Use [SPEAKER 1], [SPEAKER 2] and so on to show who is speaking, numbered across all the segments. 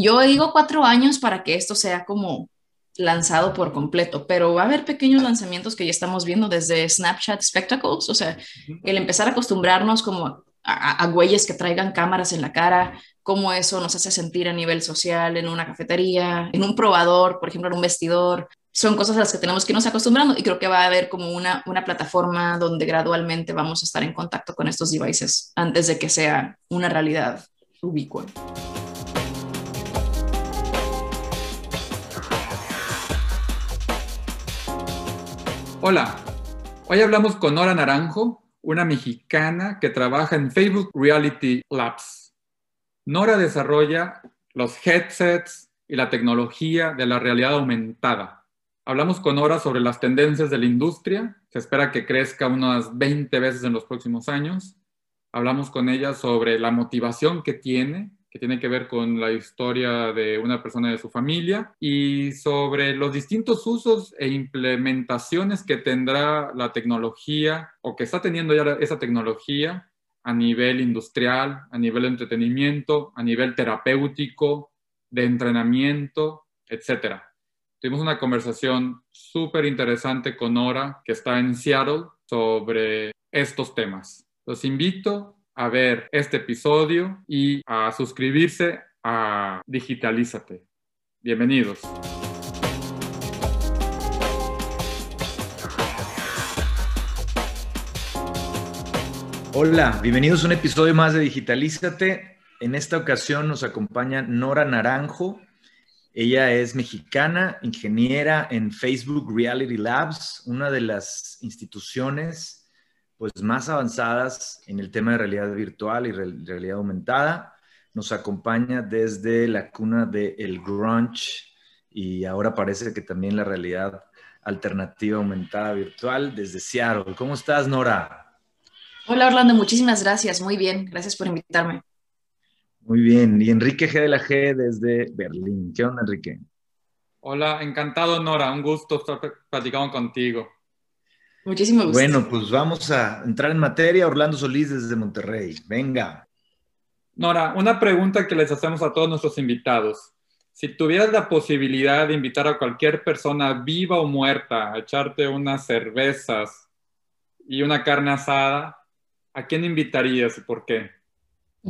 [SPEAKER 1] Yo digo cuatro años para que esto sea como lanzado por completo, pero va a haber pequeños lanzamientos que ya estamos viendo desde Snapchat Spectacles, o sea, el empezar a acostumbrarnos como a, a, güeyes que traigan cámaras en la cara, cómo eso nos hace sentir a nivel social en una cafetería, en un probador, por ejemplo, en un vestidor. Son cosas a las que tenemos que irnos acostumbrando y creo que va a haber como una, una plataforma donde gradualmente vamos a estar en contacto con estos devices antes de que sea una realidad ubicua.
[SPEAKER 2] Hola, hoy hablamos con Nora Naranjo, una mexicana que trabaja en Facebook Reality Labs. Nora desarrolla los headsets y la tecnología de la realidad aumentada. Hablamos con Nora sobre las tendencias de la industria, se espera que crezca unas 20 veces en los próximos años. Hablamos con ella sobre la motivación que tiene que tiene que ver con la historia de una persona de su familia y sobre los distintos usos e implementaciones que tendrá la tecnología o que está teniendo ya esa tecnología a nivel industrial, a nivel de entretenimiento, a nivel terapéutico, de entrenamiento, etc. Tuvimos una conversación súper interesante con Nora, que está en Seattle, sobre estos temas. Los invito a ver este episodio y a suscribirse a Digitalízate. Bienvenidos.
[SPEAKER 3] Hola, bienvenidos a un episodio más de Digitalízate. En esta ocasión nos acompaña Nora Naranjo. Ella es mexicana, ingeniera en Facebook Reality Labs, una de las instituciones pues más avanzadas en el tema de realidad virtual y realidad aumentada. Nos acompaña desde la cuna del el grunge y ahora parece que también la realidad alternativa aumentada virtual desde Seattle. ¿Cómo estás, Nora?
[SPEAKER 1] Hola, Orlando. Muchísimas gracias. Muy bien. Gracias por invitarme.
[SPEAKER 3] Muy bien. Y Enrique G de la G desde Berlín. ¿Qué onda, Enrique?
[SPEAKER 2] Hola, encantado, Nora. Un gusto estar platicando contigo.
[SPEAKER 1] Muchísimo gusto.
[SPEAKER 3] Bueno, pues vamos a entrar en materia. Orlando Solís desde Monterrey. Venga.
[SPEAKER 2] Nora, una pregunta que les hacemos a todos nuestros invitados. Si tuvieras la posibilidad de invitar a cualquier persona viva o muerta a echarte unas cervezas y una carne asada, ¿a quién invitarías y por qué?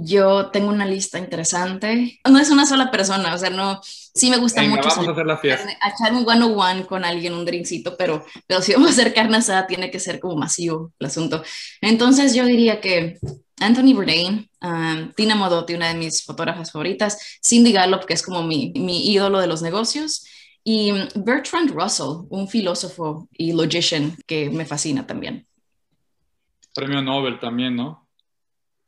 [SPEAKER 1] Yo tengo una lista interesante. No es una sola persona, o sea, no, sí me gusta
[SPEAKER 2] Venga,
[SPEAKER 1] mucho.
[SPEAKER 2] Vamos a hacer la fiesta.
[SPEAKER 1] A echar un one on one con alguien, un drinkcito, pero, pero si vamos a hacer carne asada, tiene que ser como masivo el asunto. Entonces yo diría que Anthony Bourdain, um, Tina Modotti, una de mis fotógrafas favoritas, Cindy Gallop, que es como mi, mi ídolo de los negocios, y Bertrand Russell, un filósofo y logician que me fascina también.
[SPEAKER 2] Premio Nobel también, ¿no?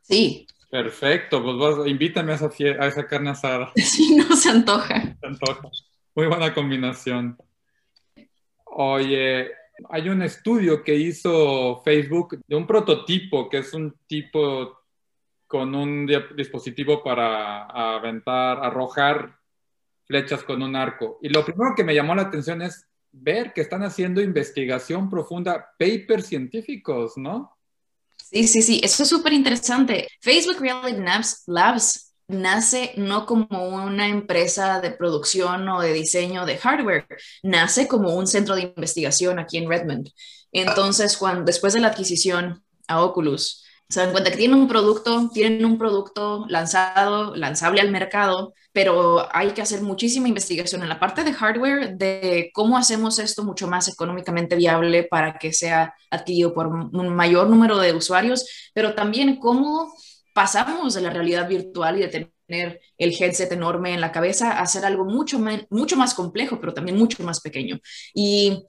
[SPEAKER 1] Sí,
[SPEAKER 2] Perfecto, pues invítame a esa, a esa carne asada.
[SPEAKER 1] sí, no se antoja.
[SPEAKER 2] Se antoja. Muy buena combinación. Oye, hay un estudio que hizo Facebook de un prototipo que es un tipo con un dispositivo para aventar, arrojar flechas con un arco. Y lo primero que me llamó la atención es ver que están haciendo investigación profunda, papers científicos, ¿no?
[SPEAKER 1] Sí, sí, sí, eso es súper interesante. Facebook Reality Labs, nace no como una empresa de producción o de diseño de hardware, nace como un centro de investigación aquí en Redmond. Entonces, cuando, después de la adquisición a Oculus, se dan cuenta que tienen un producto, tienen un producto lanzado, lanzable al mercado, pero hay que hacer muchísima investigación en la parte de hardware de cómo hacemos esto mucho más económicamente viable para que sea adquirido por un mayor número de usuarios, pero también cómo pasamos de la realidad virtual y de tener el headset enorme en la cabeza a hacer algo mucho, mucho más complejo, pero también mucho más pequeño. Y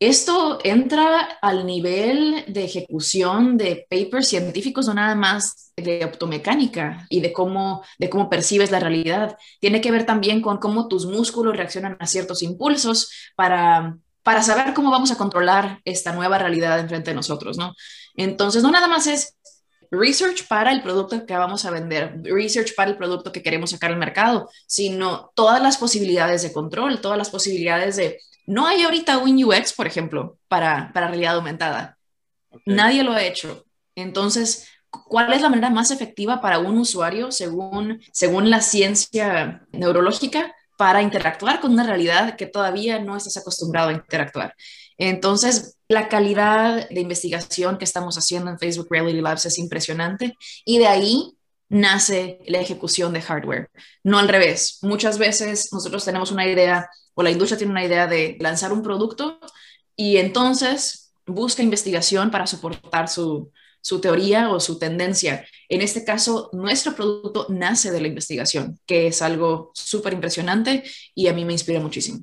[SPEAKER 1] esto entra al nivel de ejecución de papers científicos, no nada más de optomecánica y de cómo, de cómo percibes la realidad. Tiene que ver también con cómo tus músculos reaccionan a ciertos impulsos para, para saber cómo vamos a controlar esta nueva realidad enfrente de nosotros, ¿no? Entonces, no nada más es research para el producto que vamos a vender, research para el producto que queremos sacar al mercado, sino todas las posibilidades de control, todas las posibilidades de no hay ahorita un UX, por ejemplo, para, para realidad aumentada. Okay. Nadie lo ha hecho. Entonces, cuál es la manera más efectiva para un usuario según, según la ciencia neurológica para interactuar con una realidad que todavía no estás acostumbrado a interactuar. Entonces, la calidad de investigación que estamos haciendo en Facebook Reality Labs es impresionante y de ahí nace la ejecución de hardware, no al revés. Muchas veces nosotros tenemos una idea o la industria tiene una idea de lanzar un producto y entonces busca investigación para soportar su, su teoría o su tendencia. En este caso, nuestro producto nace de la investigación, que es algo súper impresionante y a mí me inspira muchísimo.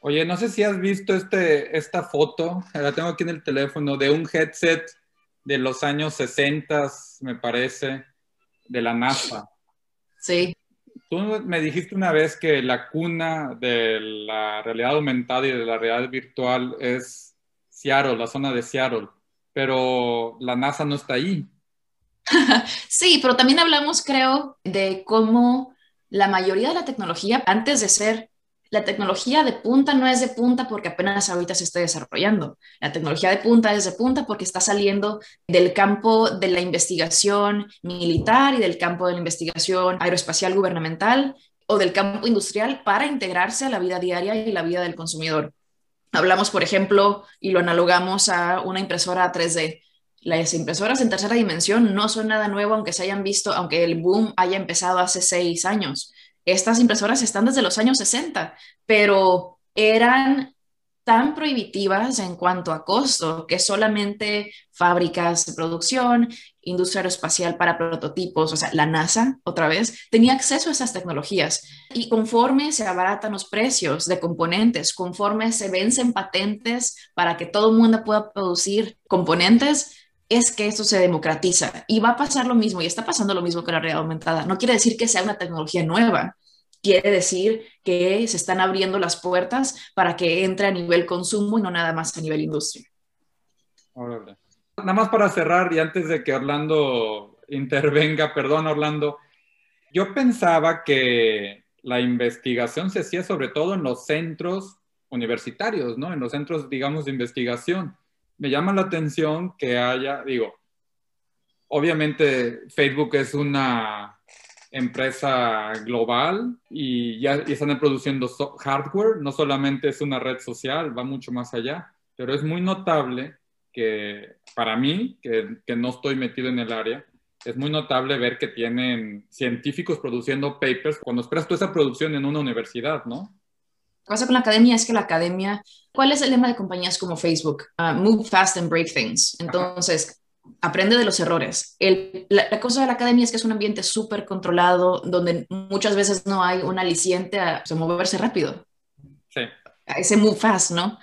[SPEAKER 2] Oye, no sé si has visto este, esta foto, la tengo aquí en el teléfono, de un headset de los años 60, me parece, de la NASA.
[SPEAKER 1] Sí.
[SPEAKER 2] Tú me dijiste una vez que la cuna de la realidad aumentada y de la realidad virtual es Seattle, la zona de Seattle pero la NASA no está ahí.
[SPEAKER 1] sí, pero también hablamos, creo, de cómo la mayoría de la tecnología, antes de ser la tecnología de punta, no es de punta porque apenas ahorita se está desarrollando. La tecnología de punta es de punta porque está saliendo del campo de la investigación militar y del campo de la investigación aeroespacial gubernamental o del campo industrial para integrarse a la vida diaria y la vida del consumidor. Hablamos, por ejemplo, y lo analogamos a una impresora 3D. Las impresoras en tercera dimensión no son nada nuevo, aunque se hayan visto, aunque el boom haya empezado hace seis años. Estas impresoras están desde los años 60, pero eran tan prohibitivas en cuanto a costo que solamente fábricas de producción, industria aeroespacial para prototipos, o sea, la NASA, otra vez, tenía acceso a esas tecnologías. Y conforme se abaratan los precios de componentes, conforme se vencen patentes para que todo el mundo pueda producir componentes, es que esto se democratiza. Y va a pasar lo mismo, y está pasando lo mismo con la realidad aumentada. No quiere decir que sea una tecnología nueva, quiere decir que se están abriendo las puertas para que entre a nivel consumo y no nada más a nivel industria.
[SPEAKER 2] Nada más para cerrar y antes de que Orlando intervenga, perdón Orlando, yo pensaba que la investigación se hacía sobre todo en los centros universitarios, ¿no? En los centros, digamos, de investigación. Me llama la atención que haya, digo, obviamente Facebook es una empresa global y ya están produciendo hardware, no solamente es una red social, va mucho más allá, pero es muy notable que para mí, que, que no estoy metido en el área, es muy notable ver que tienen científicos produciendo papers cuando esperas toda esa producción en una universidad, ¿no?
[SPEAKER 1] Pasa con la academia es que la academia, ¿cuál es el lema de compañías como Facebook? Uh, move fast and break things. Entonces, aprende de los errores. la, cosa de la academia es que es un ambiente súper controlado, donde muchas veces no hay un aliciente a, moverse rápido.
[SPEAKER 2] Sí.
[SPEAKER 1] A ese move fast, ¿no?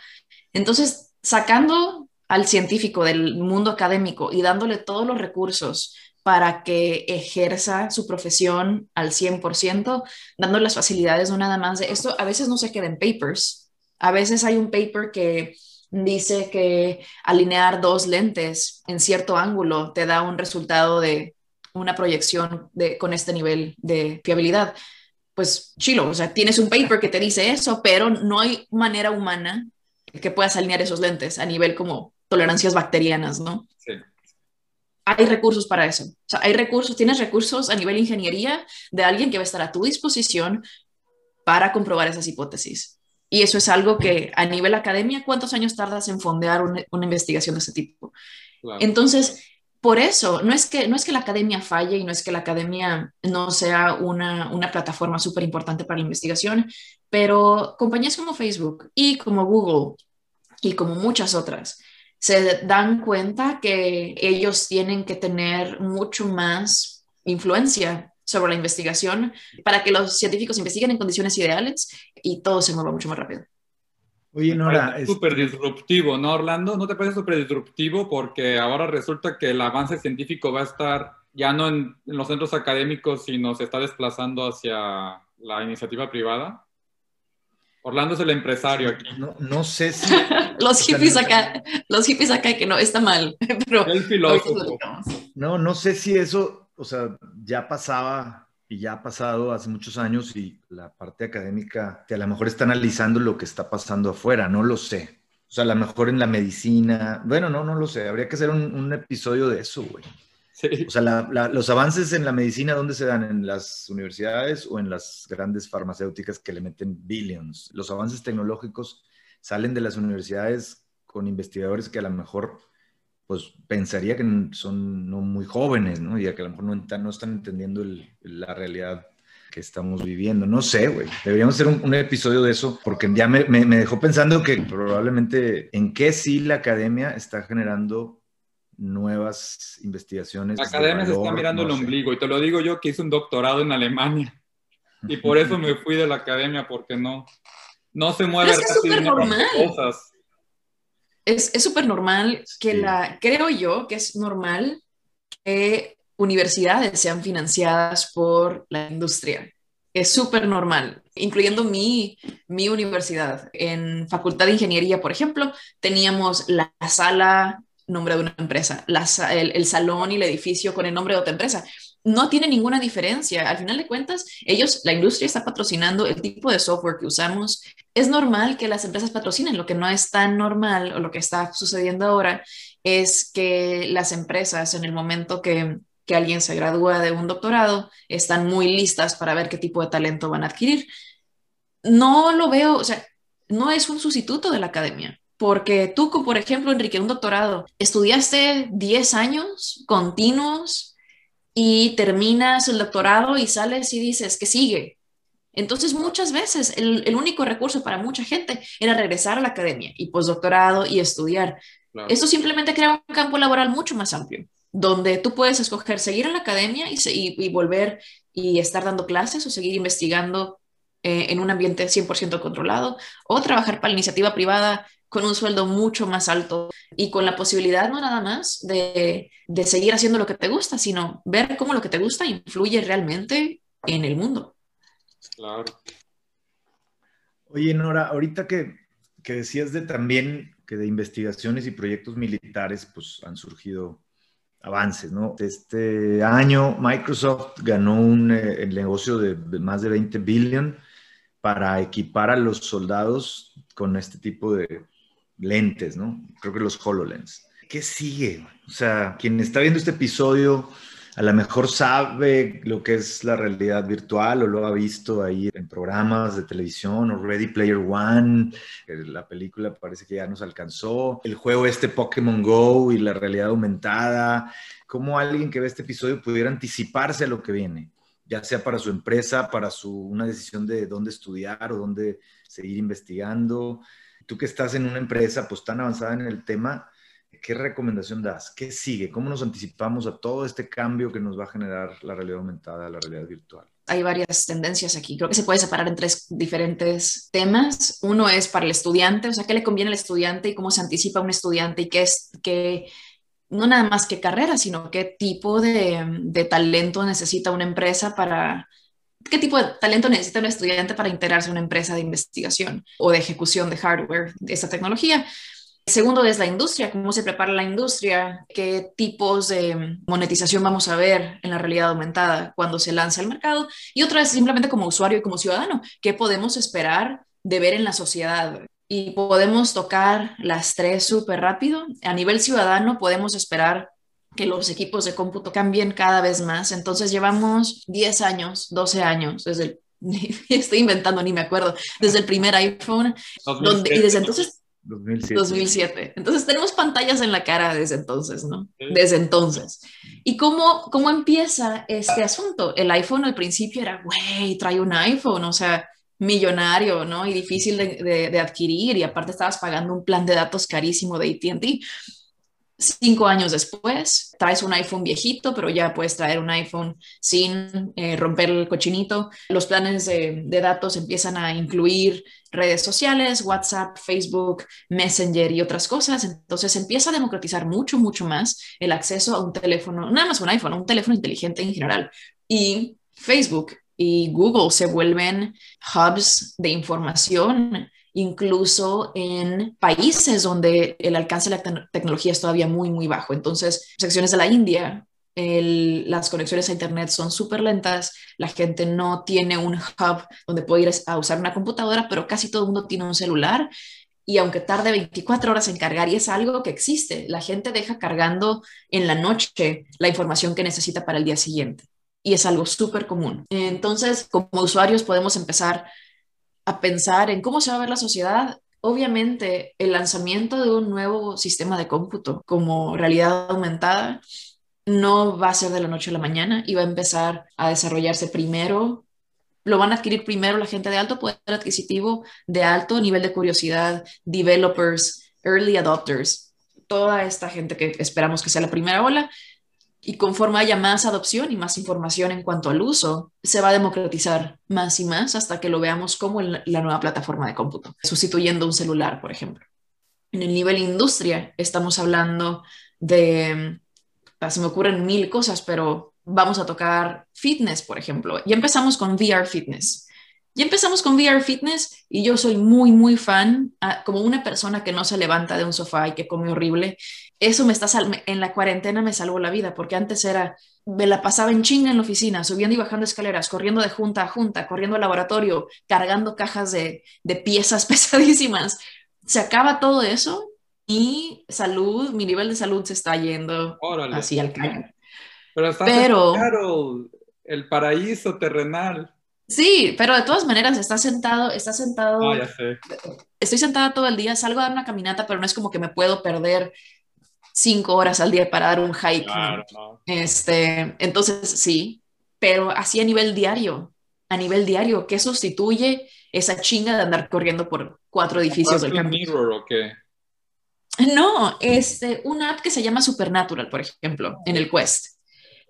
[SPEAKER 1] Entonces, sacando al científico del mundo académico y dándole todos los recursos para que ejerza su profesión al 100%, dando las facilidades, no nada más de esto, a veces no se queda en papers, a veces hay un paper que dice que alinear dos lentes en cierto ángulo te da un resultado de una proyección con este nivel de fiabilidad. Pues chilo, o sea, tienes un paper que te dice eso, pero no hay manera humana que puedas alinear esos lentes a nivel como tolerancias bacterianas, ¿no?
[SPEAKER 2] Sí.
[SPEAKER 1] Hay recursos para eso. O sea, hay recursos, tienes recursos a nivel ingeniería de alguien que va a estar a tu disposición para comprobar esas hipótesis. Y eso es algo que a nivel academia, ¿cuántos años tardas en fondear una, investigación de ese tipo? Entonces, por eso, no es, que, no es que la academia falle y no es que la academia no sea una, una plataforma súper importante para la investigación, pero compañías como Facebook y como Google y como muchas otras se dan cuenta que ellos tienen que tener mucho más influencia sobre la investigación para que los científicos investiguen en condiciones ideales y todo se mueva mucho más rápido.
[SPEAKER 2] Oye, Nora. Es súper disruptivo, ¿no, Orlando? ¿No te parece súper disruptivo? Porque ahora resulta que el avance científico va a estar ya no en, los centros académicos, sino se está desplazando hacia la iniciativa privada. Orlando es el empresario aquí.
[SPEAKER 3] No, sé si.
[SPEAKER 1] los hippies acá, los hippies acá que no, está mal. Pero
[SPEAKER 2] el filósofo.
[SPEAKER 3] No, no sé si eso o sea, ya pasaba y ya ha pasado hace muchos años y la parte académica que a lo mejor está analizando lo que está pasando afuera, no lo sé. O sea, a lo mejor en la medicina, bueno, no, no lo sé, habría que hacer un, episodio de eso, güey. O sea, los avances en la medicina, ¿dónde se dan? ¿En las universidades o en las grandes farmacéuticas que le meten billions? Los avances tecnológicos salen de las universidades con investigadores que a lo mejor, pues pensaría que son no muy jóvenes, ¿no? Y que a lo mejor no, están entendiendo la realidad que estamos viviendo. No sé, güey. Deberíamos hacer un, episodio de eso porque ya me, me, dejó pensando que probablemente en qué sí la academia está generando nuevas investigaciones.
[SPEAKER 2] La academia se está mirando el ombligo y te lo digo yo que hice un doctorado en Alemania y por eso me fui de la academia porque no, no se mueve.
[SPEAKER 1] es súper normal. Cosas. Es súper normal que la, creo yo que es normal que universidades sean financiadas por la industria. Es súper normal, incluyendo mi, mi universidad. En Facultad de Ingeniería, por ejemplo, teníamos la sala nombre de una empresa, el, salón y el edificio con el nombre de otra empresa. No tiene ninguna diferencia. Al final de cuentas, ellos, la industria está patrocinando el tipo de software que usamos. Es normal que las empresas patrocinen. Lo que no es tan normal o lo que está sucediendo ahora es que las empresas en el momento que que alguien se gradúa de un doctorado, están muy listas para ver qué tipo de talento van a adquirir. No lo veo, o sea, no es un sustituto de la academia, porque tú, por ejemplo, Enrique, un doctorado, estudiaste 10 años continuos y terminas el doctorado y sales y dices que sigue. Entonces, muchas veces el, único recurso para mucha gente era regresar a la academia y postdoctorado y estudiar. Esto simplemente crea un campo laboral mucho más amplio donde tú puedes escoger seguir en la academia y, volver y estar dando clases o seguir investigando eh, en un ambiente 100% controlado o trabajar para la iniciativa privada con un sueldo mucho más alto y con la posibilidad no nada más de, de seguir haciendo lo que te gusta, sino ver cómo lo que te gusta influye realmente en el mundo.
[SPEAKER 2] Claro.
[SPEAKER 3] Oye, Nora, ahorita que, que decías de también que de investigaciones y proyectos militares, pues han surgido avances, ¿no? Este año Microsoft ganó un eh, el negocio de, más de 20 billion para equipar a los soldados con este tipo de lentes, ¿no? Creo que los HoloLens. ¿Qué sigue? O sea, quien está viendo este episodio a lo mejor sabe lo que es la realidad virtual o lo ha visto ahí en programas de televisión o Ready Player One, la película parece que ya nos alcanzó, el juego este Pokémon Go y la realidad aumentada, cómo alguien que ve este episodio pudiera anticiparse a lo que viene, ya sea para su empresa, para su, una decisión de dónde estudiar o dónde seguir investigando. Tú que estás en una empresa pues tan avanzada en el tema, ¿qué recomendación das? ¿Qué sigue? ¿Cómo nos anticipamos a todo este cambio que nos va a generar la realidad aumentada, la realidad virtual?
[SPEAKER 1] Hay varias tendencias aquí. Creo que se puede separar en tres diferentes temas. Uno es para el estudiante, o sea, qué le conviene al estudiante y cómo se anticipa un estudiante y qué es, qué, no nada más qué carrera, sino qué tipo de, de talento necesita una empresa para, qué tipo de talento necesita un estudiante para integrarse a una empresa de investigación o de ejecución de hardware de esta tecnología. Segundo es la industria, cómo se prepara la industria, qué tipos de monetización vamos a ver en la realidad aumentada cuando se lanza al mercado. Y otra es simplemente como usuario y como ciudadano, qué podemos esperar de ver en la sociedad. Y podemos tocar las tres súper rápido. A nivel ciudadano podemos esperar que los equipos de cómputo cambien cada vez más. Entonces llevamos 10 años, 12 años desde el estoy inventando, ni me acuerdo, desde el primer iPhone, donde, y desde entonces 2007. 2007. Entonces tenemos pantallas en la cara desde entonces, ¿no? Desde entonces. ¿Y cómo, cómo empieza este asunto? El iPhone al principio era, güey, trae un iPhone, o sea, millonario, ¿no? Y difícil de, de adquirir y aparte estabas pagando un plan de datos carísimo de ATT. Cinco años después, traes un iPhone viejito, pero ya puedes traer un iPhone sin eh, romper el cochinito. Los planes de, datos empiezan a incluir redes sociales, WhatsApp, Facebook, Messenger y otras cosas. Entonces empieza a democratizar mucho, mucho más el acceso a un teléfono, nada más un iPhone, un teléfono inteligente en general. Y Facebook y Google se vuelven hubs de información incluso en países donde el alcance de la tecnología es todavía muy, muy bajo. Entonces, secciones de la India, las conexiones a Internet son súper lentas, la gente no tiene un hub donde puede ir a usar una computadora, pero casi todo el mundo tiene un celular y aunque tarde 24 horas en cargar, y es algo que existe, la gente deja cargando en la noche la información que necesita para el día siguiente. Y es algo súper común. Entonces, como usuarios podemos empezar a pensar en cómo se va a ver la sociedad. Obviamente, el lanzamiento de un nuevo sistema de cómputo como realidad aumentada no va a ser de la noche a la mañana y va a empezar a desarrollarse primero lo van a adquirir primero la gente de alto poder adquisitivo, de alto nivel de curiosidad, developers, early adopters, toda esta gente que esperamos que sea la primera ola. Y conforme haya más adopción y más información en cuanto al uso, se va a democratizar más y más hasta que lo veamos como la nueva plataforma de cómputo, sustituyendo un celular, por ejemplo. En el nivel industria, estamos hablando de, se me ocurren mil cosas, pero vamos a tocar fitness, por ejemplo. Ya empezamos con VR Fitness. Ya empezamos con VR Fitness y yo soy muy, muy fan, ah, como una persona que no se levanta de un sofá y que come horrible. Eso me está en la cuarentena me salvó la vida porque antes era me la pasaba en chinga en la oficina, subiendo y bajando escaleras, corriendo de junta a junta, corriendo al laboratorio, cargando cajas de, de piezas pesadísimas. Se acaba todo eso y salud, mi nivel de salud se está yendo así al caño.
[SPEAKER 2] Pero está claro, el paraíso terrenal.
[SPEAKER 1] Sí, pero de todas maneras está sentado, está sentado.
[SPEAKER 2] Ah, ya sé.
[SPEAKER 1] Estoy sentada todo el día, salgo a dar una caminata, pero no es como que me puedo perder cinco horas al día para dar un hike. Este, entonces sí, pero así a nivel diario, a nivel diario, ¿qué sustituye esa chinga de andar corriendo por cuatro edificios del
[SPEAKER 2] campo? Mirror o qué?
[SPEAKER 1] No, este, una app que se llama Supernatural, por ejemplo, en el Quest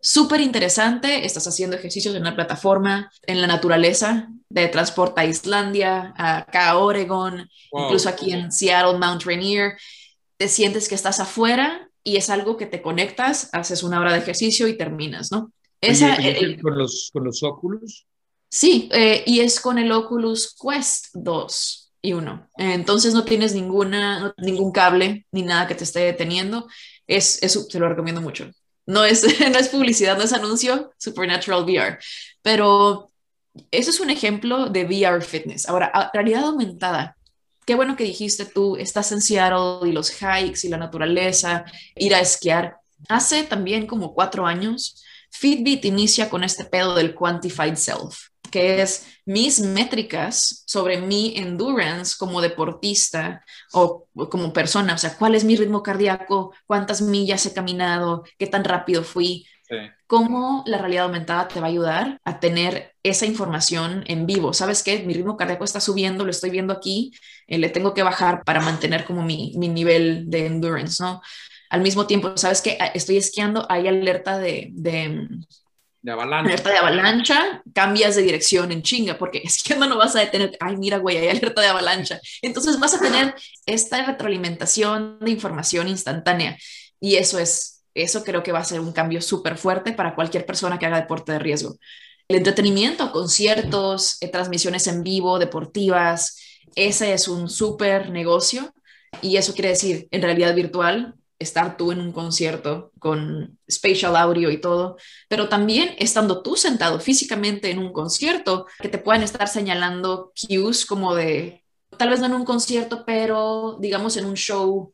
[SPEAKER 1] súper interesante. Estás haciendo ejercicios en una plataforma en la naturaleza de transporte a Islandia, acá a Oregon, incluso aquí en Seattle, Mount Rainier. Te sientes que estás afuera y es algo que te conectas, haces una hora de ejercicio y terminas, ¿no?
[SPEAKER 3] Esa, con, los, con los Oculus?
[SPEAKER 1] Sí, eh, y es con el Oculus Quest 2 y 1. Entonces no tienes ninguna, ningún cable ni nada que te esté deteniendo. Es, es, te lo recomiendo mucho. No es, no es publicidad, no es anuncio, Supernatural VR. Pero eso es un ejemplo de VR fitness. Ahora, realidad aumentada. Qué bueno que dijiste tú, estás en Seattle y los hikes y la naturaleza, ir a esquiar. Hace también como cuatro años, Fitbit inicia con este pedo del quantified self que es mis métricas sobre mi endurance como deportista o, como persona, o sea, cuál es mi ritmo cardíaco, cuántas millas he caminado, qué tan rápido fui. ¿Cómo la realidad aumentada te va a ayudar a tener esa información en vivo? ¿Sabes qué? Mi ritmo cardíaco está subiendo, lo estoy viendo aquí, eh, le tengo que bajar para mantener como mi, mi nivel de endurance, ¿no? Al mismo tiempo, ¿sabes qué? Estoy esquiando, hay alerta de, de
[SPEAKER 2] de avalancha.
[SPEAKER 1] Alerta de avalancha, cambias de dirección en chinga, porque es que no vas a detener, ay, mira, güey, hay alerta de avalancha. Entonces vas a tener esta retroalimentación de información instantánea. Y eso es, eso creo que va a ser un cambio súper fuerte para cualquier persona que haga deporte de riesgo. El entretenimiento, conciertos, eh, transmisiones en vivo, deportivas, ese es un súper negocio. Y eso quiere decir, en realidad virtual, estar tú en un concierto con spatial audio y todo, pero también estando tú sentado físicamente en un concierto, que te puedan estar señalando cues como de, tal vez no en un concierto, pero digamos en un show,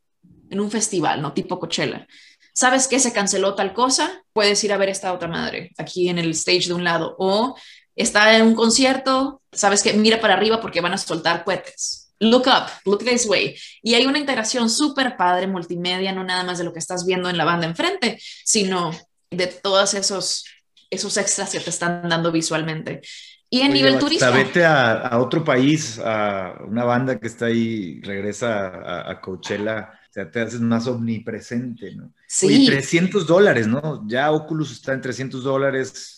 [SPEAKER 1] en un festival, ¿no? Tipo Coachella. ¿Sabes que se canceló tal cosa? Puedes ir a ver esta otra madre aquí en el stage de un lado. O está en un concierto, sabes que mira para arriba porque van a soltar cohetes look up, look this way. Y hay una integración súper padre multimedia, no nada más de lo que estás viendo en la banda enfrente, sino de todos esos, esos extras que te están dando visualmente. Y en nivel turístico.
[SPEAKER 3] Vete a, a, otro país, a una banda que está ahí, regresa a, a Coachella, o sea, te haces más omnipresente, ¿no?
[SPEAKER 1] Sí.
[SPEAKER 3] 300 dólares, ¿no? Ya Oculus está en 300 dólares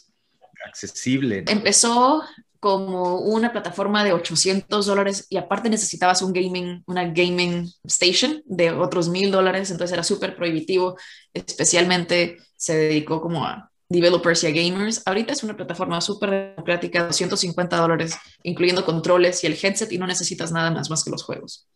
[SPEAKER 3] accesible.
[SPEAKER 1] Empezó como una plataforma de 800 dólares y aparte necesitabas un gaming, una gaming station de otros mil dólares, entonces era súper prohibitivo, especialmente se dedicó como a developers y a gamers. Ahorita es una plataforma súper democrática, 250 dólares, incluyendo controles y el headset y no necesitas nada más más que los juegos.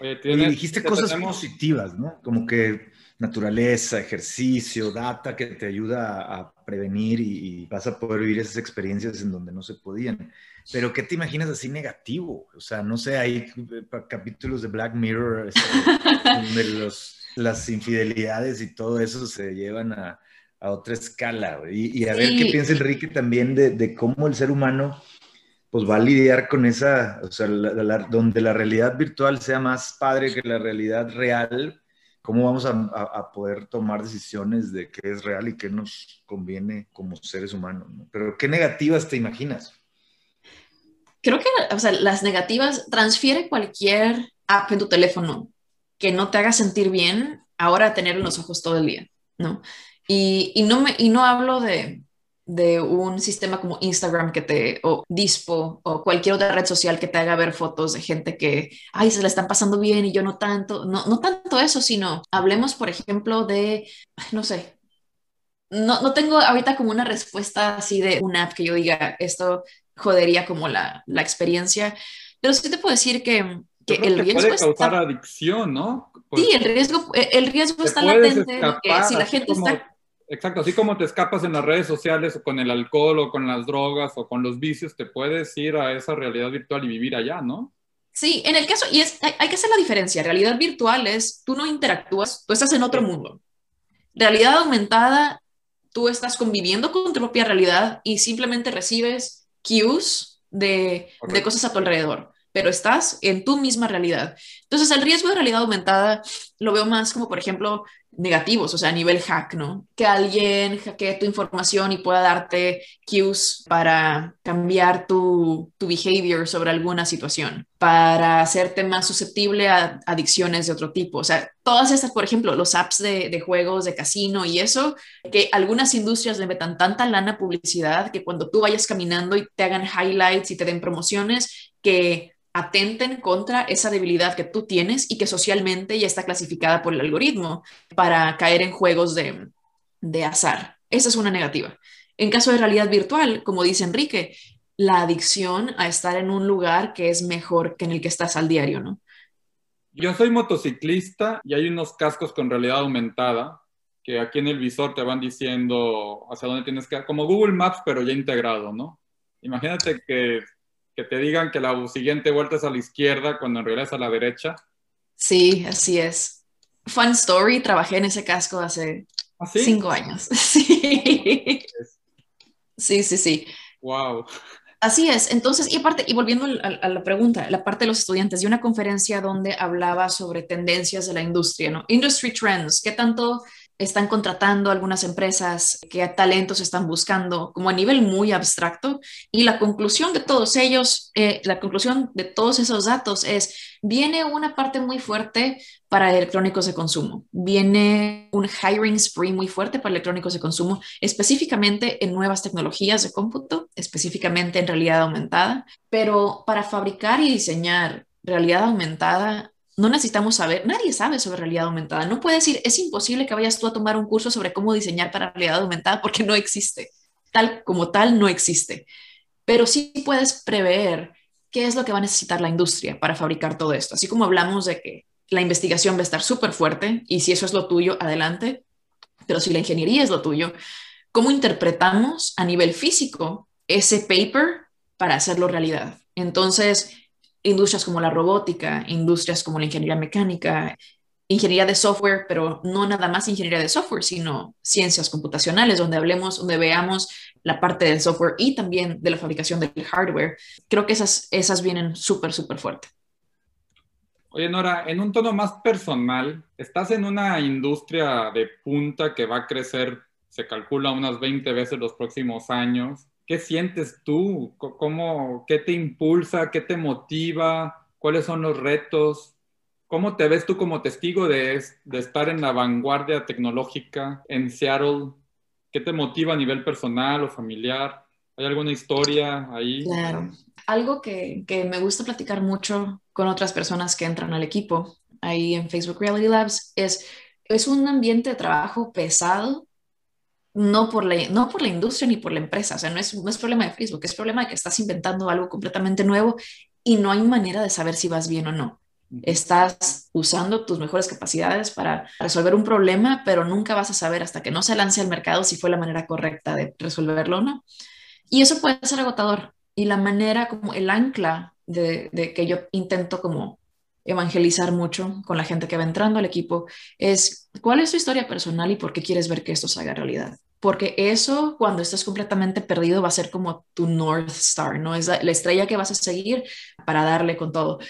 [SPEAKER 3] Oye, y dijiste cosas positivas, ¿no? Como que naturaleza, ejercicio, data que te ayuda a prevenir y, vas a poder vivir esas experiencias en donde no se podían. Pero ¿qué te imaginas así negativo? O sea, no sé, hay eh, capítulos de Black Mirror este, donde los, las infidelidades y todo eso se llevan a, a otra escala. Y, a ver qué piensa Enrique también de, de, cómo el ser humano pues va a lidiar con esa, o sea, donde la realidad virtual sea más padre que la realidad real, ¿cómo vamos a, poder tomar decisiones de qué es real y qué nos conviene como seres humanos? Pero ¿qué negativas te imaginas?
[SPEAKER 1] Creo que o sea, las negativas, transfiere cualquier app en tu teléfono que no te haga sentir bien, ahora tener en los ojos todo el día, ¿no? Y, y no, me, y no hablo de, de un sistema como Instagram que te, o Dispo, o cualquier otra red social que te haga ver fotos de gente que, ay, se la están pasando bien y yo no tanto, no, no tanto eso, sino hablemos, por ejemplo, de, no sé, no, no tengo ahorita como una respuesta así de una app que yo diga, esto jodería como la, la experiencia, pero sí te puedo decir que, que el riesgo
[SPEAKER 2] puede causar adicción, ¿no?
[SPEAKER 1] sí, el riesgo, el riesgo está latente de que si la gente está
[SPEAKER 2] Exacto, así como te escapas en las redes sociales o con el alcohol o con las drogas o con los vicios, te puedes ir a esa realidad virtual y vivir allá, ¿no?
[SPEAKER 1] Sí, en el caso, y es, hay, que hacer la diferencia. Realidad virtual es, tú no interactúas, tú estás en otro mundo. Realidad aumentada, tú estás conviviendo con tu propia realidad y simplemente recibes cues de, de cosas a tu alrededor pero estás en tu misma realidad. Entonces, el riesgo de realidad aumentada lo veo más como, por ejemplo, negativos, o sea, a nivel hack, ¿no? Que alguien hackee tu información y pueda darte cues para cambiar tu, tu behavior sobre alguna situación, para hacerte más susceptible a adicciones de otro tipo. O sea, todas estas, por ejemplo, los apps de, de juegos, de casino y eso, que algunas industrias le metan tanta lana publicidad que cuando tú vayas caminando y te hagan highlights y te den promociones, que atenten contra esa debilidad que tú tienes y que socialmente ya está clasificada por el algoritmo para caer en juegos de, de azar. Esa es una negativa. En caso de realidad virtual, como dice Enrique, la adicción a estar en un lugar que es mejor que en el que estás al diario, ¿no?
[SPEAKER 2] Yo soy motociclista y hay unos cascos con realidad aumentada que aquí en el visor te van diciendo hacia dónde tienes que ir, como Google Maps, pero ya integrado, ¿no? Imagínate que que te digan que la siguiente vuelta es a la izquierda cuando en realidad es a la derecha.
[SPEAKER 1] Sí, así es. Fun story, trabajé en ese casco hace ¿Ah, cinco años. Sí. sí, sí, sí.
[SPEAKER 2] Wow.
[SPEAKER 1] Así es. Entonces, y aparte, y volviendo a, la pregunta, la parte de los estudiantes, de una conferencia donde hablaba sobre tendencias de la industria, ¿no? Industry trends, ¿qué tanto están contratando algunas empresas, qué talentos están buscando, como a nivel muy abstracto. Y la conclusión de todos ellos, eh, la conclusión de todos esos datos es, viene una parte muy fuerte para electrónicos de consumo, viene un hiring spree muy fuerte para electrónicos de consumo, específicamente en nuevas tecnologías de cómputo, específicamente en realidad aumentada, pero para fabricar y diseñar realidad aumentada no necesitamos saber, nadie sabe sobre realidad aumentada. No puede decir, es imposible que vayas tú a tomar un curso sobre cómo diseñar para realidad aumentada porque no existe. Tal como tal, no existe. Pero sí puedes prever qué es lo que va a necesitar la industria para fabricar todo esto. Así como hablamos de que la investigación va a estar súper fuerte y si eso es lo tuyo, adelante. Pero si la ingeniería es lo tuyo, ¿cómo interpretamos a nivel físico ese paper para hacerlo realidad? Entonces, industrias como la robótica, industrias como la ingeniería mecánica, ingeniería de software, pero no nada más ingeniería de software, sino ciencias computacionales, donde hablemos, donde veamos la parte del software y también de la fabricación del hardware. Creo que esas, esas vienen súper, súper fuerte.
[SPEAKER 2] Oye, Nora, en un tono más personal, estás en una industria de punta que va a crecer, se calcula, unas 20 veces los próximos años. ¿Qué sientes tú? ¿Cómo, ¿Qué te impulsa? ¿Qué te motiva? ¿Cuáles son los retos? ¿Cómo te ves tú como testigo de, de estar en la vanguardia tecnológica en Seattle? ¿Qué te motiva a nivel personal o familiar? ¿Hay alguna historia ahí?
[SPEAKER 1] Claro. Algo que, que me gusta platicar mucho con otras personas que entran al equipo ahí en Facebook Reality Labs es, es un ambiente de trabajo pesado, no por, la, no por la industria ni por la empresa. O sea, no es, no es problema de Facebook, es problema de que estás inventando algo completamente nuevo y no hay manera de saber si vas bien o no. Estás usando tus mejores capacidades para resolver un problema, pero nunca vas a saber hasta que no se lance al mercado si fue la manera correcta de resolverlo o no. Y eso puede ser agotador. Y la manera como el ancla de, de que yo intento como evangelizar mucho con la gente que va entrando al equipo es cuál es tu historia personal y por qué quieres ver que esto se haga realidad. Porque eso, cuando estás completamente perdido, va a ser como tu North Star, ¿no? Es la, la estrella que vas a seguir para darle con todo.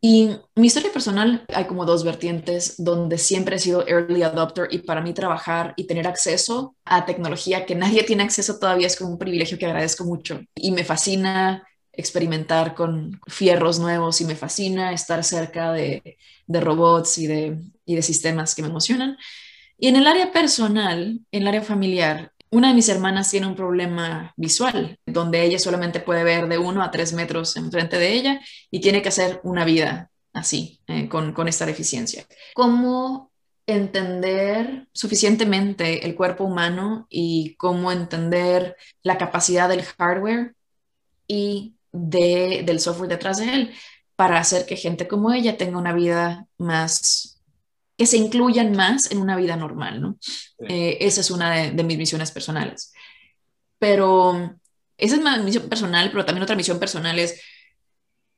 [SPEAKER 1] Y mi historia personal, hay como dos vertientes donde siempre he sido early adopter y para mí trabajar y tener acceso a tecnología que nadie tiene acceso todavía es como un privilegio que agradezco mucho. Y me fascina experimentar con fierros nuevos y me fascina estar cerca de, robots y de sistemas que me emocionan. Y en el área personal, en el área familiar, una de mis hermanas tiene un problema visual, donde ella solamente puede ver de uno a tres metros enfrente de ella y tiene que hacer una vida así, eh, con, con esta deficiencia. ¿Cómo entender suficientemente el cuerpo humano y cómo entender la capacidad del hardware y de, del software detrás de él para hacer que gente como ella tenga una vida más, que se incluyan más en una vida normal, ¿no? Eh, esa es una de, de, mis misiones personales. Pero esa es una misión personal, pero también otra misión personal es,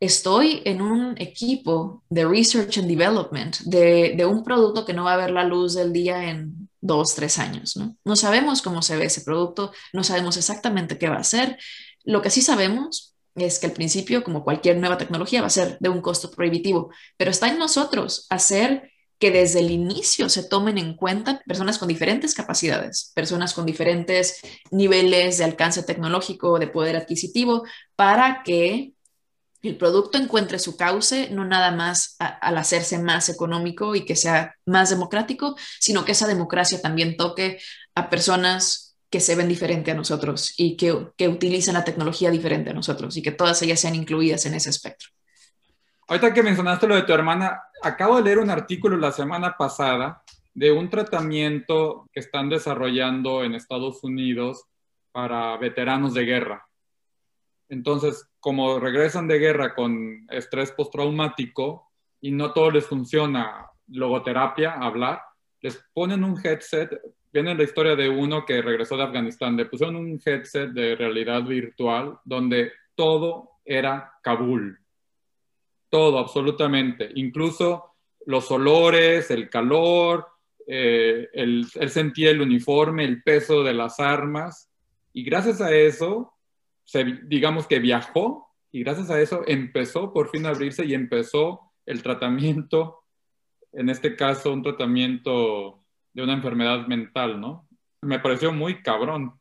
[SPEAKER 1] estoy en un equipo de research and development de, de un producto que no va a ver la luz del día en dos, tres años, ¿no? No sabemos cómo se ve ese producto, no sabemos exactamente qué va a ser. Lo que sí sabemos es que al principio, como cualquier nueva tecnología, va a ser de un costo prohibitivo, pero está en nosotros hacer que desde el inicio se tomen en cuenta personas con diferentes capacidades, personas con diferentes niveles de alcance tecnológico, de poder adquisitivo, para que el producto encuentre su cauce, no nada más a, al hacerse más económico y que sea más democrático, sino que esa democracia también toque a personas que se ven diferente a nosotros y que, que utilizan la tecnología diferente a nosotros y que todas ellas sean incluidas en ese espectro.
[SPEAKER 2] Ahorita que mencionaste lo de tu hermana, acabo de leer un artículo la semana pasada de un tratamiento que están desarrollando en Estados Unidos para veteranos de guerra. Entonces, como regresan de guerra con estrés postraumático y no todo les funciona logoterapia, hablar, les ponen un headset viene la historia de uno que regresó de Afganistán. Le pusieron un headset de realidad virtual donde todo era Kabul. Todo, absolutamente. Incluso los olores, el calor, eh, él sentía el uniforme, el peso de las armas. Y gracias a eso, se, digamos que viajó y gracias a eso empezó por fin a abrirse y empezó el tratamiento, en este caso un tratamiento de una enfermedad mental, ¿no? Me pareció muy cabrón.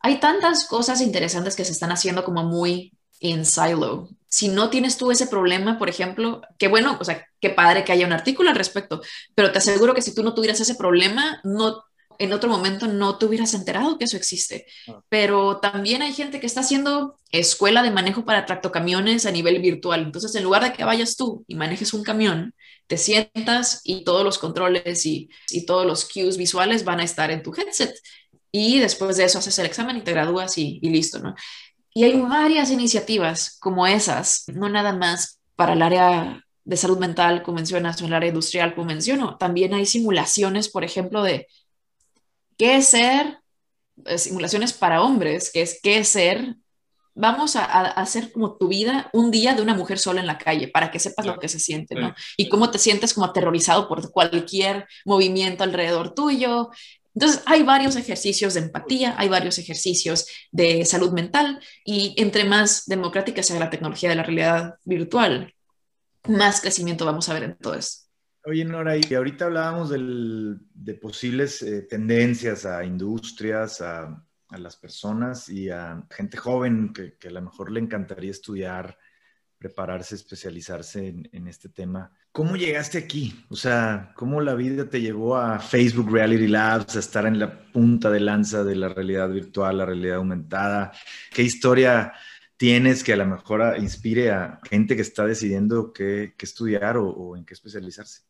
[SPEAKER 1] Hay tantas cosas interesantes que se están haciendo como muy in silo. Si no tienes tú ese problema, por ejemplo, qué bueno, o sea, qué padre que haya un artículo al respecto, pero te aseguro que si tú no tuvieras ese problema, no en otro momento no te hubieras enterado que eso existe. Ah. Pero también hay gente que está haciendo escuela de manejo para tractocamiones a nivel virtual. Entonces, en lugar de que vayas tú y manejes un camión, te sientas y todos los controles y, y, todos los cues visuales van a estar en tu headset. Y después de eso haces el examen y te gradúas y, y listo, ¿no? Y hay varias iniciativas como esas, no nada más para el área de salud mental, como mencionas, o el área industrial, como menciono. También hay simulaciones, por ejemplo, de qué es ser, eh, simulaciones para hombres, que es qué es ser vamos a, a, hacer como tu vida un día de una mujer sola en la calle para que sepas lo que se siente, ¿no? Y cómo te sientes como aterrorizado por cualquier movimiento alrededor tuyo. Entonces, hay varios ejercicios de empatía, hay varios ejercicios de salud mental y entre más democrática sea la tecnología de la realidad virtual, más crecimiento vamos a ver en todo esto.
[SPEAKER 3] Oye, Nora, y ahorita hablábamos del, de posibles eh, tendencias a industrias, a las personas y a gente joven que, a lo mejor le encantaría estudiar, prepararse, especializarse en, este tema. ¿Cómo llegaste aquí? O sea, ¿cómo la vida te llevó a Facebook Reality Labs, a estar en la punta de lanza de la realidad virtual, la realidad aumentada? ¿Qué historia tienes que a lo mejor inspire a gente que está decidiendo qué, estudiar o, o, en qué especializarse?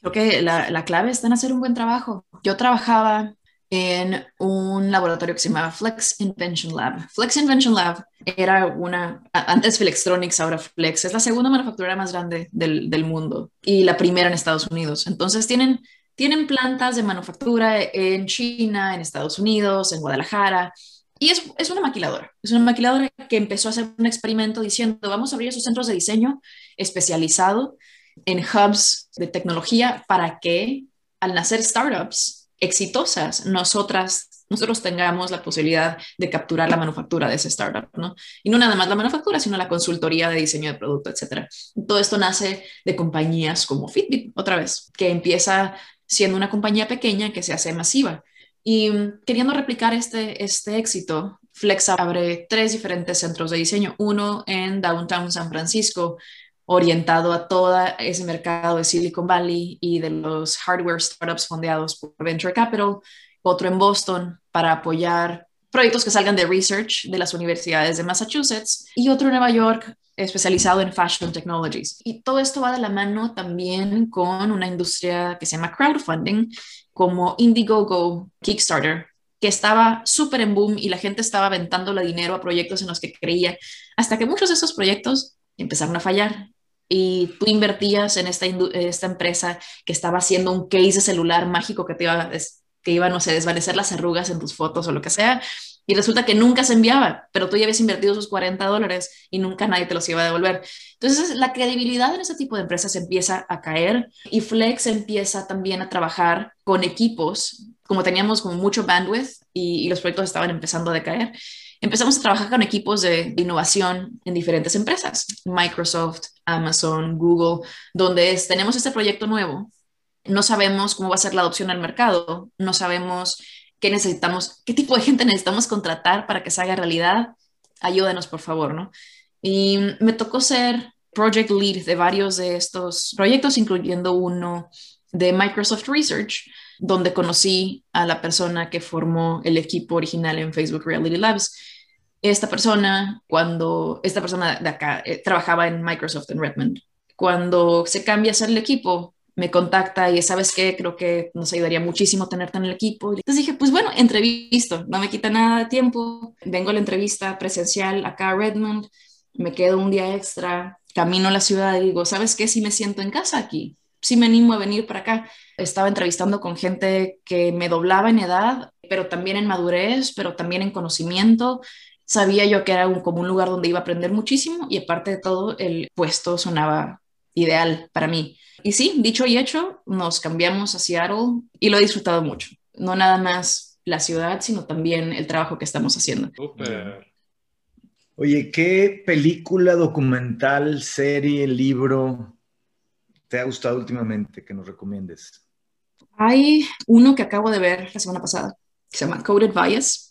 [SPEAKER 1] Creo que la, la clave está en hacer un buen trabajo. Yo trabajaba en un laboratorio que se llamaba Flex Invention Lab. Flex Invention Lab era una, antes Flextronics, ahora Flex, es la segunda manufacturera más grande del, del mundo y la primera en Estados Unidos. Entonces tienen, tienen plantas de manufactura en China, en Estados Unidos, en Guadalajara. Y es, es, una maquiladora, es una maquiladora que empezó a hacer un experimento diciendo, vamos a abrir esos centros de diseño especializado en hubs de tecnología para que al nacer startups exitosas, nosotras, nosotros tengamos la posibilidad de capturar la manufactura de ese startup, ¿no? Y no nada más la manufactura, sino la consultoría de diseño de producto, etcétera. Todo esto nace de compañías como Fitbit, otra vez, que empieza siendo una compañía pequeña que se hace masiva. Y queriendo replicar este, este éxito, Flex abre tres diferentes centros de diseño, uno en Downtown San Francisco, orientado a todo ese mercado de Silicon Valley y de los hardware startups fondeados por Venture Capital, otro en Boston para apoyar proyectos que salgan de research de las universidades de Massachusetts y otro en Nueva York especializado en fashion technologies. Y todo esto va de la mano también con una industria que se llama crowdfunding, como Indiegogo, Kickstarter, que estaba súper en boom y la gente estaba aventándole dinero a proyectos en los que creía, hasta que muchos de esos proyectos empezaron a fallar y tú invertías en esta, empresa que estaba haciendo un case de celular mágico que te iba, que iba, no sé, desvanecer las arrugas en tus fotos o lo que sea, y resulta que nunca se enviaba, pero tú ya habías invertido esos 40 dólares y nunca nadie te los iba a devolver. Entonces, la credibilidad en ese tipo de empresas empieza a caer y Flex empieza también a trabajar con equipos, como teníamos como mucho bandwidth y, y los proyectos estaban empezando a decaer empezamos a trabajar con equipos de innovación en diferentes empresas, Microsoft, Amazon, Google, donde tenemos este proyecto nuevo, no sabemos cómo va a ser la adopción al mercado, no sabemos qué necesitamos, qué tipo de gente necesitamos contratar para que se haga realidad, ayúdenos por favor, ¿no? Y me tocó ser project lead de varios de estos proyectos, incluyendo uno de Microsoft Research, donde conocí a la persona que formó el equipo original en Facebook Reality Labs. Esta persona, cuando esta persona de acá eh, trabajaba en Microsoft en Redmond, cuando se cambia a ser el equipo, me contacta y sabes qué, creo que nos ayudaría muchísimo tenerte en el equipo. Entonces dije, pues bueno, entrevisto, no me quita nada de tiempo, vengo a la entrevista presencial acá a Redmond, me quedo un día extra, camino a la ciudad y digo, ¿sabes qué? Si me siento en casa aquí, si me animo a venir para acá. Estaba entrevistando con gente que me doblaba en edad, pero también en madurez, pero también en conocimiento. Sabía yo que era un, como un lugar donde iba a aprender muchísimo y aparte de todo, el puesto sonaba ideal para mí. Y sí, dicho y hecho, nos cambiamos a Seattle y lo he disfrutado mucho. No nada más la ciudad, sino también el trabajo que estamos haciendo.
[SPEAKER 3] Oye, ¿qué película, documental, serie, libro te ha gustado últimamente que nos recomiendes?
[SPEAKER 1] Hay uno que acabo de ver la semana pasada, que se llama Coded Bias.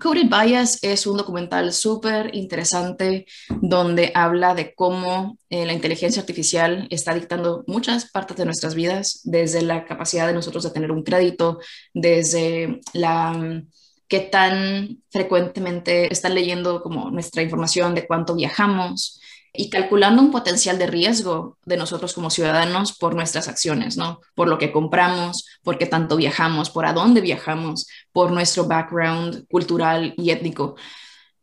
[SPEAKER 1] Coded Bias es un documental súper interesante donde habla de cómo eh, la inteligencia artificial está dictando muchas partes de nuestras vidas, desde la capacidad de nosotros de tener un crédito, desde la qué tan frecuentemente están leyendo como nuestra información de cuánto viajamos, y calculando un potencial de riesgo de nosotros como ciudadanos por nuestras acciones, ¿no? Por lo que compramos, por qué tanto viajamos, por a dónde viajamos, por nuestro background cultural y étnico.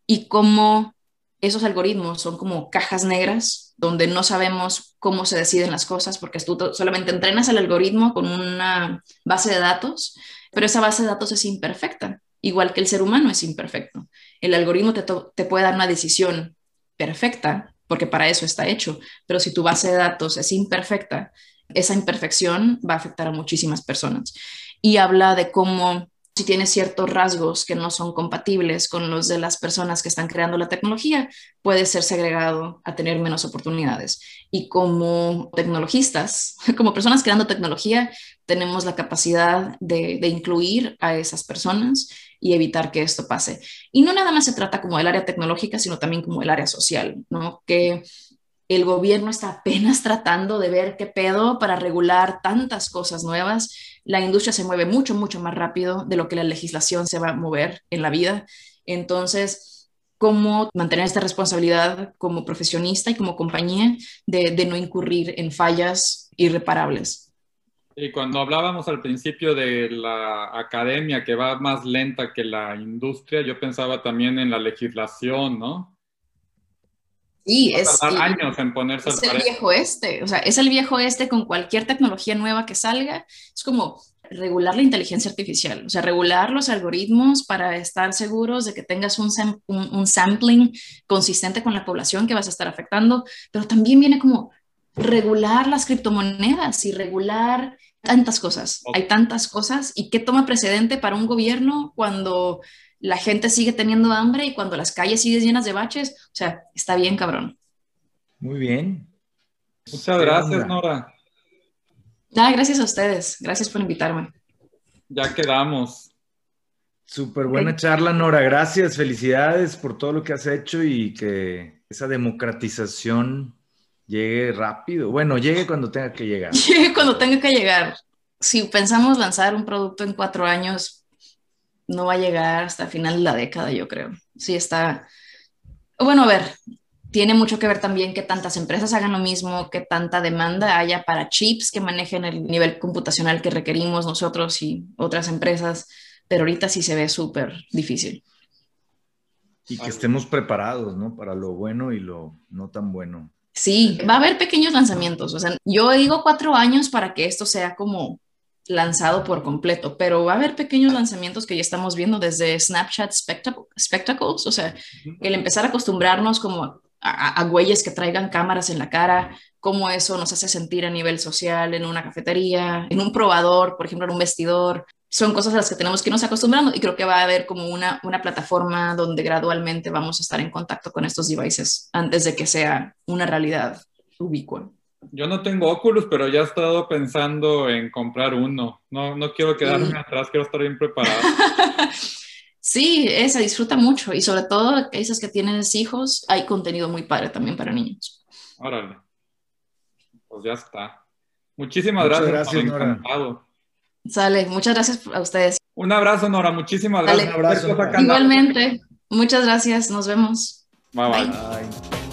[SPEAKER 1] Y cómo esos algoritmos son como cajas negras donde no sabemos cómo se deciden las cosas porque tú solamente entrenas el algoritmo con una base de datos, pero esa base de datos es imperfecta, igual que el ser humano es imperfecto. El algoritmo te, te puede dar una decisión perfecta, porque para eso está hecho. Pero si tu base de datos es imperfecta, esa imperfección va a afectar a muchísimas personas. Y habla de cómo si tienes ciertos rasgos que no son compatibles con los de las personas que están creando la tecnología, puede ser segregado a tener menos oportunidades. Y como tecnologistas, como personas creando tecnología, tenemos la capacidad de, incluir a esas personas y evitar que esto pase. Y no nada más se trata como del área tecnológica, sino también como el área social, ¿no? Que el gobierno está apenas tratando de ver qué pedo para regular tantas cosas nuevas. La industria se mueve mucho, mucho más rápido de lo que la legislación se va a mover en la vida. Entonces, cómo mantener esta responsabilidad como profesionista y como compañía de, de no incurrir en fallas irreparables.
[SPEAKER 2] Y cuando hablábamos al principio de la academia que va más lenta que la industria, yo pensaba también en la legislación, ¿no?
[SPEAKER 1] Sí, es,
[SPEAKER 2] años en ponerse
[SPEAKER 1] es el viejo este, o sea, es el viejo este con cualquier tecnología nueva que salga, es como regular la inteligencia artificial, o sea, regular los algoritmos para estar seguros de que tengas un, un, sampling consistente con la población que vas a estar afectando, pero también viene como regular las criptomonedas y regular tantas cosas. Hay tantas cosas. ¿Y qué toma precedente para un gobierno cuando la gente sigue teniendo hambre y cuando las calles siguen llenas de baches? O sea, está bien, cabrón.
[SPEAKER 3] Muy bien.
[SPEAKER 2] Muchas gracias, Nora.
[SPEAKER 1] Ah, gracias a ustedes. Gracias por invitarme.
[SPEAKER 2] Ya quedamos.
[SPEAKER 3] Súper buena charla, Nora. Gracias. Felicidades por todo lo que has hecho y que esa democratización llegue rápido. Bueno, llegue cuando tenga que llegar.
[SPEAKER 1] Llegue cuando tenga que llegar. Si pensamos lanzar un producto en cuatro años, no va a llegar hasta final de la década, yo creo. Sí está. Bueno, a ver, tiene mucho que ver también que tantas empresas hagan lo mismo, que tanta demanda haya para chips que manejen el nivel computacional que requerimos nosotros y otras empresas, pero ahorita sí se ve súper difícil.
[SPEAKER 3] Y que estemos preparados, ¿no? Para lo bueno y lo no tan bueno.
[SPEAKER 1] Sí, va a haber pequeños lanzamientos. O sea, yo digo cuatro años para que esto sea como lanzado por completo, pero va a haber pequeños lanzamientos que ya estamos viendo desde Snapchat Spectacles, o sea, el empezar a acostumbrarnos como a, a, güeyes que traigan cámaras en la cara, cómo eso nos hace sentir a nivel social en una cafetería, en un probador, por ejemplo, en un vestidor, son cosas a las que tenemos que irnos acostumbrando y creo que va a haber como una, una plataforma donde gradualmente vamos a estar en contacto con estos devices antes de que sea una realidad ubicua.
[SPEAKER 2] Yo no tengo Oculus, pero ya he estado pensando en comprar uno. No, no quiero quedarme atrás, quiero estar bien preparado.
[SPEAKER 1] sí, se disfruta mucho y sobre todo esas que tienes hijos, hay contenido muy padre también para niños.
[SPEAKER 2] Órale. Pues ya está. Muchísimas gracias.
[SPEAKER 3] Gracias, Nora.
[SPEAKER 1] Sale, muchas gracias a ustedes.
[SPEAKER 2] Un abrazo, Nora, muchísimas gracias.
[SPEAKER 1] Un abrazo. Igualmente, muchas gracias, nos vemos.
[SPEAKER 2] bye. bye.